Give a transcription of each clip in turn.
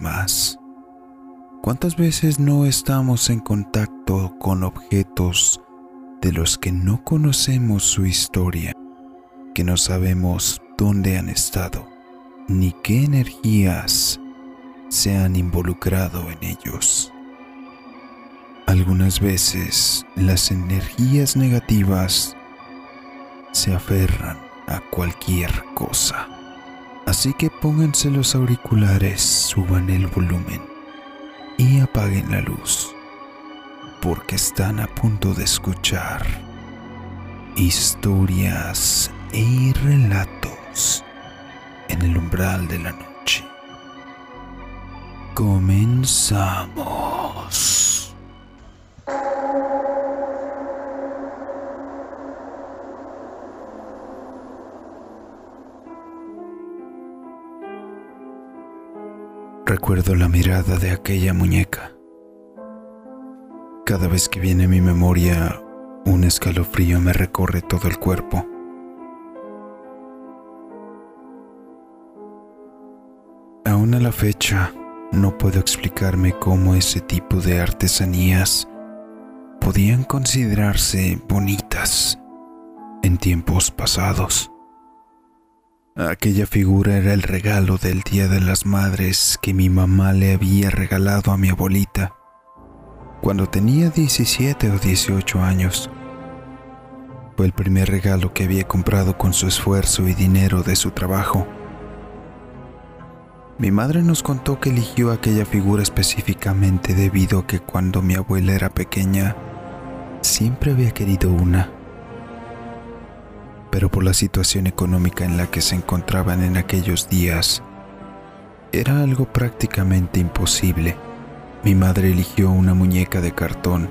más. ¿Cuántas veces no estamos en contacto con objetos de los que no conocemos su historia, que no sabemos dónde han estado, ni qué energías se han involucrado en ellos? Algunas veces las energías negativas se aferran a cualquier cosa. Así que pónganse los auriculares, suban el volumen y apaguen la luz, porque están a punto de escuchar historias y relatos en el umbral de la noche. Comenzamos. Recuerdo la mirada de aquella muñeca. Cada vez que viene a mi memoria, un escalofrío me recorre todo el cuerpo. Aún a la fecha, no puedo explicarme cómo ese tipo de artesanías podían considerarse bonitas en tiempos pasados. Aquella figura era el regalo del Día de las Madres que mi mamá le había regalado a mi abuelita cuando tenía 17 o 18 años. Fue el primer regalo que había comprado con su esfuerzo y dinero de su trabajo. Mi madre nos contó que eligió aquella figura específicamente debido a que cuando mi abuela era pequeña, siempre había querido una pero por la situación económica en la que se encontraban en aquellos días, era algo prácticamente imposible. Mi madre eligió una muñeca de cartón,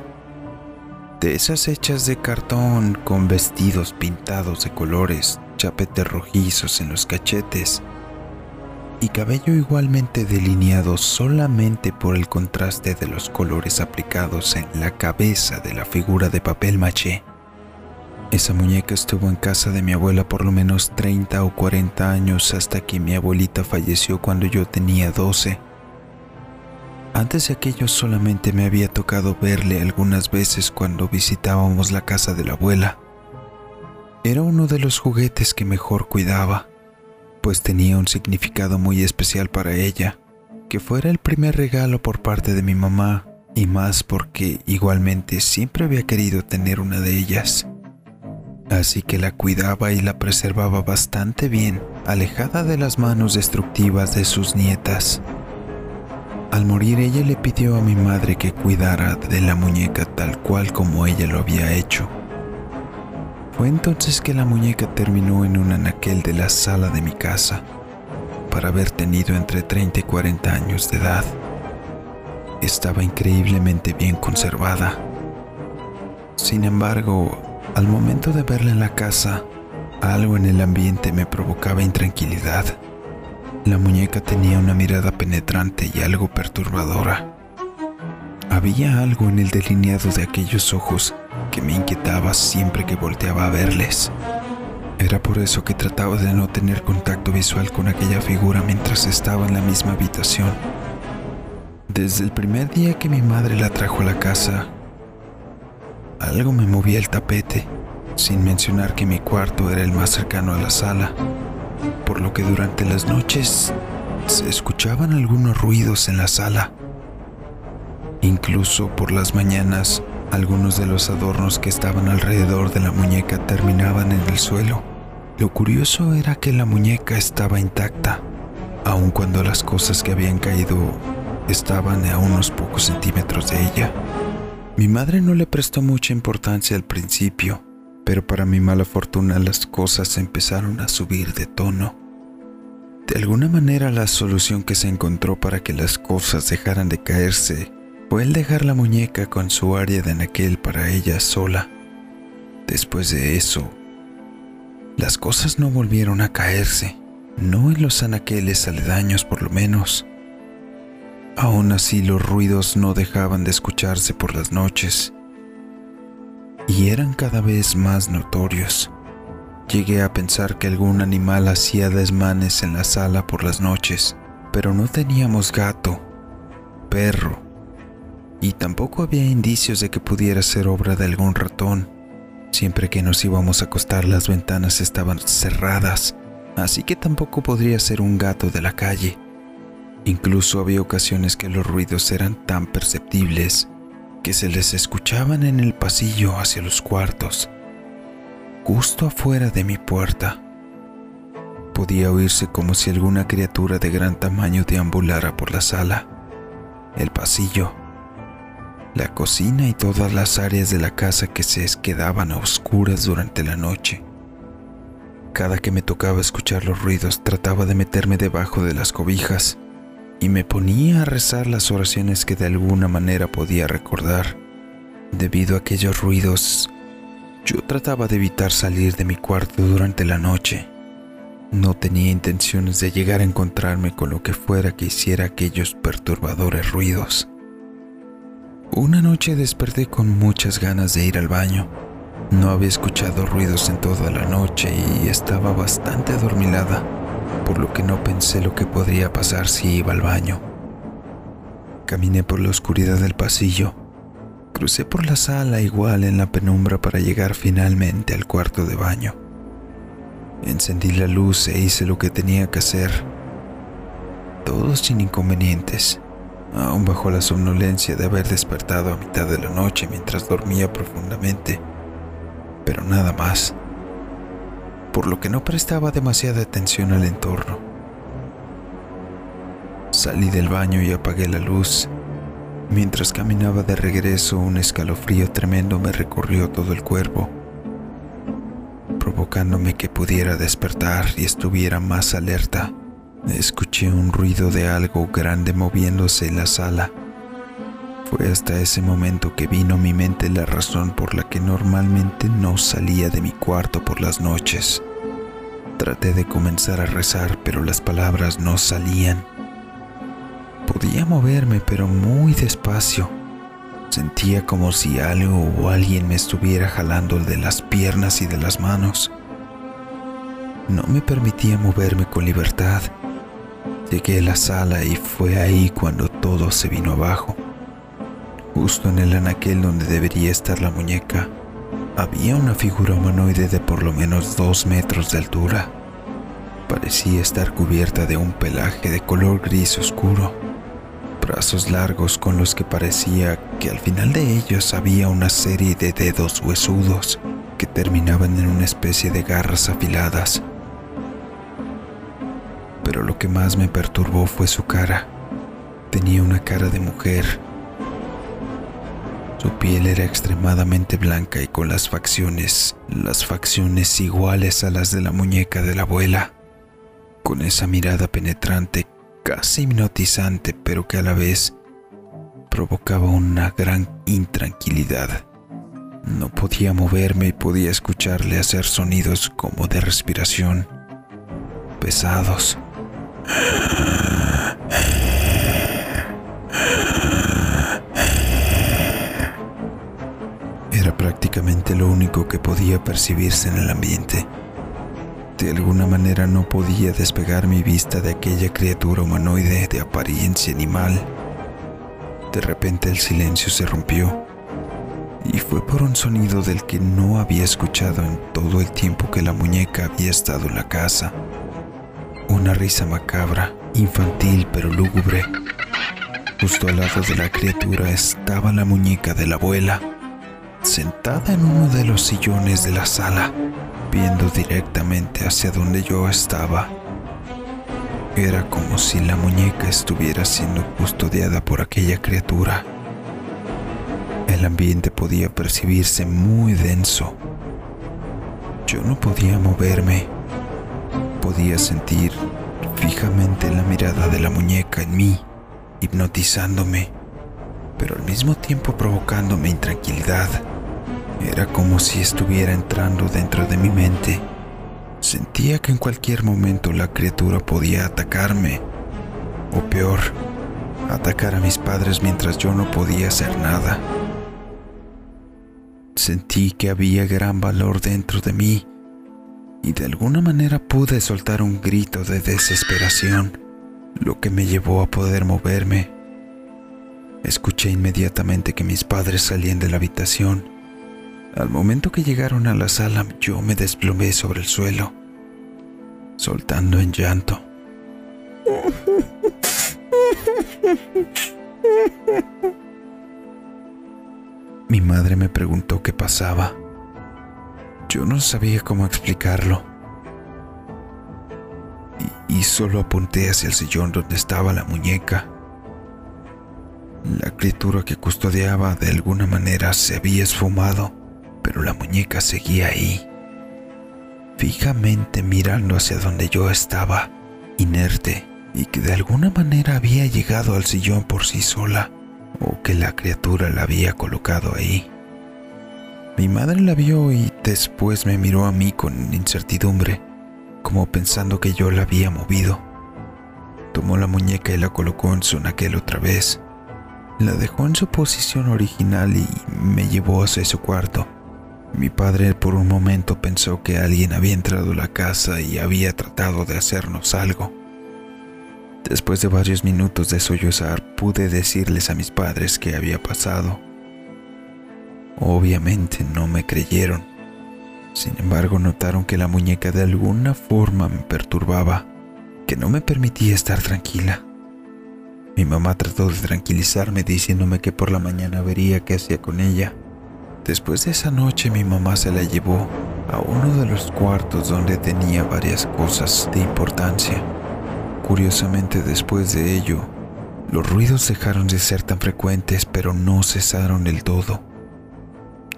de esas hechas de cartón con vestidos pintados de colores, chapetes rojizos en los cachetes y cabello igualmente delineado solamente por el contraste de los colores aplicados en la cabeza de la figura de papel maché. Esa muñeca estuvo en casa de mi abuela por lo menos 30 o 40 años hasta que mi abuelita falleció cuando yo tenía 12. Antes de aquello solamente me había tocado verle algunas veces cuando visitábamos la casa de la abuela. Era uno de los juguetes que mejor cuidaba, pues tenía un significado muy especial para ella, que fuera el primer regalo por parte de mi mamá y más porque igualmente siempre había querido tener una de ellas así que la cuidaba y la preservaba bastante bien, alejada de las manos destructivas de sus nietas. Al morir ella le pidió a mi madre que cuidara de la muñeca tal cual como ella lo había hecho. Fue entonces que la muñeca terminó en un anaquel de la sala de mi casa, para haber tenido entre 30 y 40 años de edad. Estaba increíblemente bien conservada. Sin embargo, al momento de verla en la casa, algo en el ambiente me provocaba intranquilidad. La muñeca tenía una mirada penetrante y algo perturbadora. Había algo en el delineado de aquellos ojos que me inquietaba siempre que volteaba a verles. Era por eso que trataba de no tener contacto visual con aquella figura mientras estaba en la misma habitación. Desde el primer día que mi madre la trajo a la casa, algo me movía el tapete, sin mencionar que mi cuarto era el más cercano a la sala, por lo que durante las noches se escuchaban algunos ruidos en la sala. Incluso por las mañanas, algunos de los adornos que estaban alrededor de la muñeca terminaban en el suelo. Lo curioso era que la muñeca estaba intacta, aun cuando las cosas que habían caído estaban a unos pocos centímetros de ella. Mi madre no le prestó mucha importancia al principio, pero para mi mala fortuna las cosas empezaron a subir de tono. De alguna manera la solución que se encontró para que las cosas dejaran de caerse fue el dejar la muñeca con su área de anaquel para ella sola. Después de eso, las cosas no volvieron a caerse, no en los anaqueles aledaños por lo menos. Aún así los ruidos no dejaban de escucharse por las noches y eran cada vez más notorios. Llegué a pensar que algún animal hacía desmanes en la sala por las noches, Pero no teníamos gato, perro, y tampoco había indicios de que pudiera ser obra de algún ratón. Siempre que nos íbamos a acostar las ventanas estaban cerradas, así que tampoco podría ser un gato de la calle. Incluso había ocasiones que los ruidos eran tan perceptibles que se les escuchaban en el pasillo hacia los cuartos, justo afuera de mi puerta. Podía oírse como si alguna criatura de gran tamaño deambulara por la sala, el pasillo, la cocina y todas las áreas de la casa que se quedaban a oscuras durante la noche. Cada que me tocaba escuchar los ruidos trataba de meterme debajo de las cobijas y me ponía a rezar las oraciones que de alguna manera podía recordar. Debido a aquellos ruidos, yo trataba de evitar salir de mi cuarto durante la noche. No tenía intenciones de llegar a encontrarme con lo que fuera que hiciera aquellos perturbadores ruidos. Una noche desperté con muchas ganas de ir al baño. No había escuchado ruidos en toda la noche y estaba bastante adormilada, por lo que no pensé lo que podría pasar si iba al baño. Caminé por la oscuridad del pasillo, crucé por la sala igual en la penumbra para llegar finalmente al cuarto de baño. Encendí la luz e hice lo que tenía que hacer, todo sin inconvenientes aún bajo la somnolencia de haber despertado a mitad de la noche mientras dormía profundamente, pero nada más, por lo que no prestaba demasiada atención al entorno. Salí del baño y apagué la luz. Mientras caminaba de regreso, un escalofrío tremendo me recorrió todo el cuerpo, provocándome que pudiera despertar y estuviera más alerta. Escuché un ruido de algo grande moviéndose en la sala. Fue hasta ese momento que vino a mi mente la razón por la que normalmente no salía de mi cuarto por las noches. Traté de comenzar a rezar, pero las palabras no salían. Podía moverme, pero muy despacio. Sentía como si algo o alguien me estuviera jalando de las piernas y de las manos. No me permitía moverme con libertad Llegué a la sala y fue ahí cuando todo se vino abajo. Justo en el anaquel donde debería estar la muñeca, había una figura humanoide de por lo menos dos metros de altura. Parecía estar cubierta de un pelaje de color gris oscuro, brazos largos con los que parecía que al final de ellos había una serie de dedos huesudos que terminaban en una especie de garras afiladas pero lo que más me perturbó fue su cara. Tenía una cara de mujer. Su piel era extremadamente blanca y con las facciones, las facciones iguales a las de la muñeca de la abuela, con esa mirada penetrante, casi hipnotizante, pero que a la vez provocaba una gran intranquilidad. No podía moverme y podía escucharle hacer sonidos como de respiración, pesados era prácticamente lo único que podía percibirse en el ambiente. De alguna manera no podía despegar mi vista de aquella criatura humanoide de apariencia animal. De repente el silencio se rompió y fue por un sonido del que no había escuchado en todo el tiempo que la muñeca había estado en la casa. Una risa macabra, infantil pero lúgubre. Justo al lado de la criatura estaba la muñeca de la abuela, sentada en uno de los sillones de la sala, viendo directamente hacia donde yo estaba. Era como si la muñeca estuviera siendo custodiada por aquella criatura. El ambiente podía percibirse muy denso. Yo no podía moverme podía sentir fijamente la mirada de la muñeca en mí, hipnotizándome, pero al mismo tiempo provocándome intranquilidad. Era como si estuviera entrando dentro de mi mente. Sentía que en cualquier momento la criatura podía atacarme, o peor, atacar a mis padres mientras yo no podía hacer nada. Sentí que había gran valor dentro de mí y de alguna manera pude soltar un grito de desesperación. lo que me llevó a poder moverme. Escuché inmediatamente que mis padres salían de la habitación. Al momento que llegaron a la sala, yo me desplomé sobre el suelo, soltando en llanto. Mi madre me preguntó qué pasaba. Yo no sabía cómo explicarlo. Y, solo apunté hacia el sillón donde estaba la muñeca. La criatura que custodiaba de alguna manera se había esfumado, pero la muñeca seguía ahí, fijamente mirando hacia donde yo estaba, inerte, y que de alguna manera había llegado al sillón por sí sola, o que la criatura la había colocado ahí. Mi madre la vio y después me miró a mí con incertidumbre, como pensando que yo la había movido. Tomó la muñeca y la colocó en su naquel otra vez. La dejó en su posición original y me llevó hacia su cuarto. Mi padre por un momento pensó que alguien había entrado a la casa y había tratado de hacernos algo. Después de varios minutos de sollozar, pude decirles a mis padres qué había pasado. Obviamente no me creyeron. Sin embargo, notaron que la muñeca de alguna forma me perturbaba, que no me permitía estar tranquila. Mi mamá trató de tranquilizarme diciéndome que por la mañana vería qué hacía con ella. Después de esa noche mi mamá se la llevó a uno de los cuartos donde tenía varias cosas de importancia. Curiosamente después de ello, los ruidos dejaron de ser tan frecuentes pero no cesaron del todo.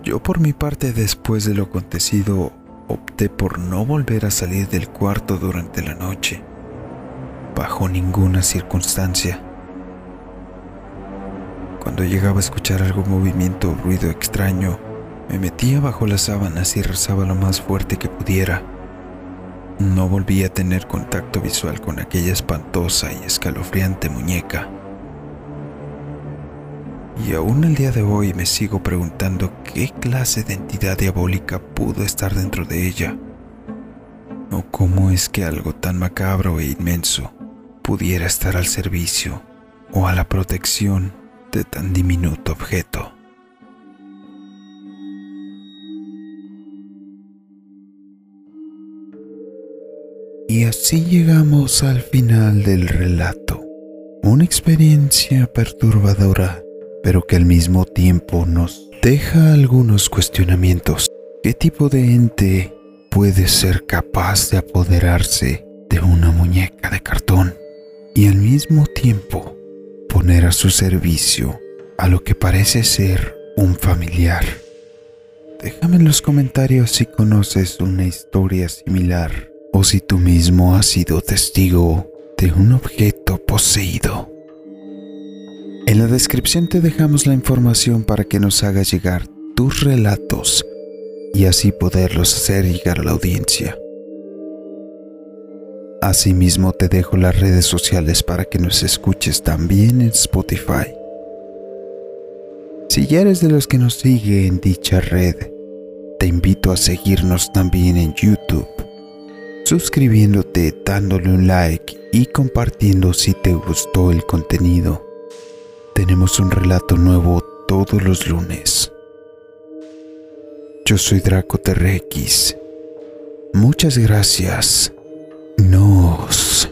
Yo por mi parte después de lo acontecido opté por no volver a salir del cuarto durante la noche, bajo ninguna circunstancia. Cuando llegaba a escuchar algún movimiento o ruido extraño, me metía bajo las sábanas y rezaba lo más fuerte que pudiera. No volví a tener contacto visual con aquella espantosa y escalofriante muñeca. Y aún el día de hoy me sigo preguntando qué clase de entidad diabólica pudo estar dentro de ella. O cómo es que algo tan macabro e inmenso pudiera estar al servicio o a la protección de tan diminuto objeto. Y así llegamos al final del relato. Una experiencia perturbadora pero que al mismo tiempo nos deja algunos cuestionamientos. ¿Qué tipo de ente puede ser capaz de apoderarse de una muñeca de cartón y al mismo tiempo poner a su servicio a lo que parece ser un familiar? Déjame en los comentarios si conoces una historia similar o si tú mismo has sido testigo de un objeto poseído. En la descripción te dejamos la información para que nos hagas llegar tus relatos y así poderlos hacer llegar a la audiencia. Asimismo te dejo las redes sociales para que nos escuches también en Spotify. Si ya eres de los que nos sigue en dicha red, te invito a seguirnos también en YouTube, suscribiéndote, dándole un like y compartiendo si te gustó el contenido. Tenemos un relato nuevo todos los lunes. Yo soy Draco. Muchas gracias. Nos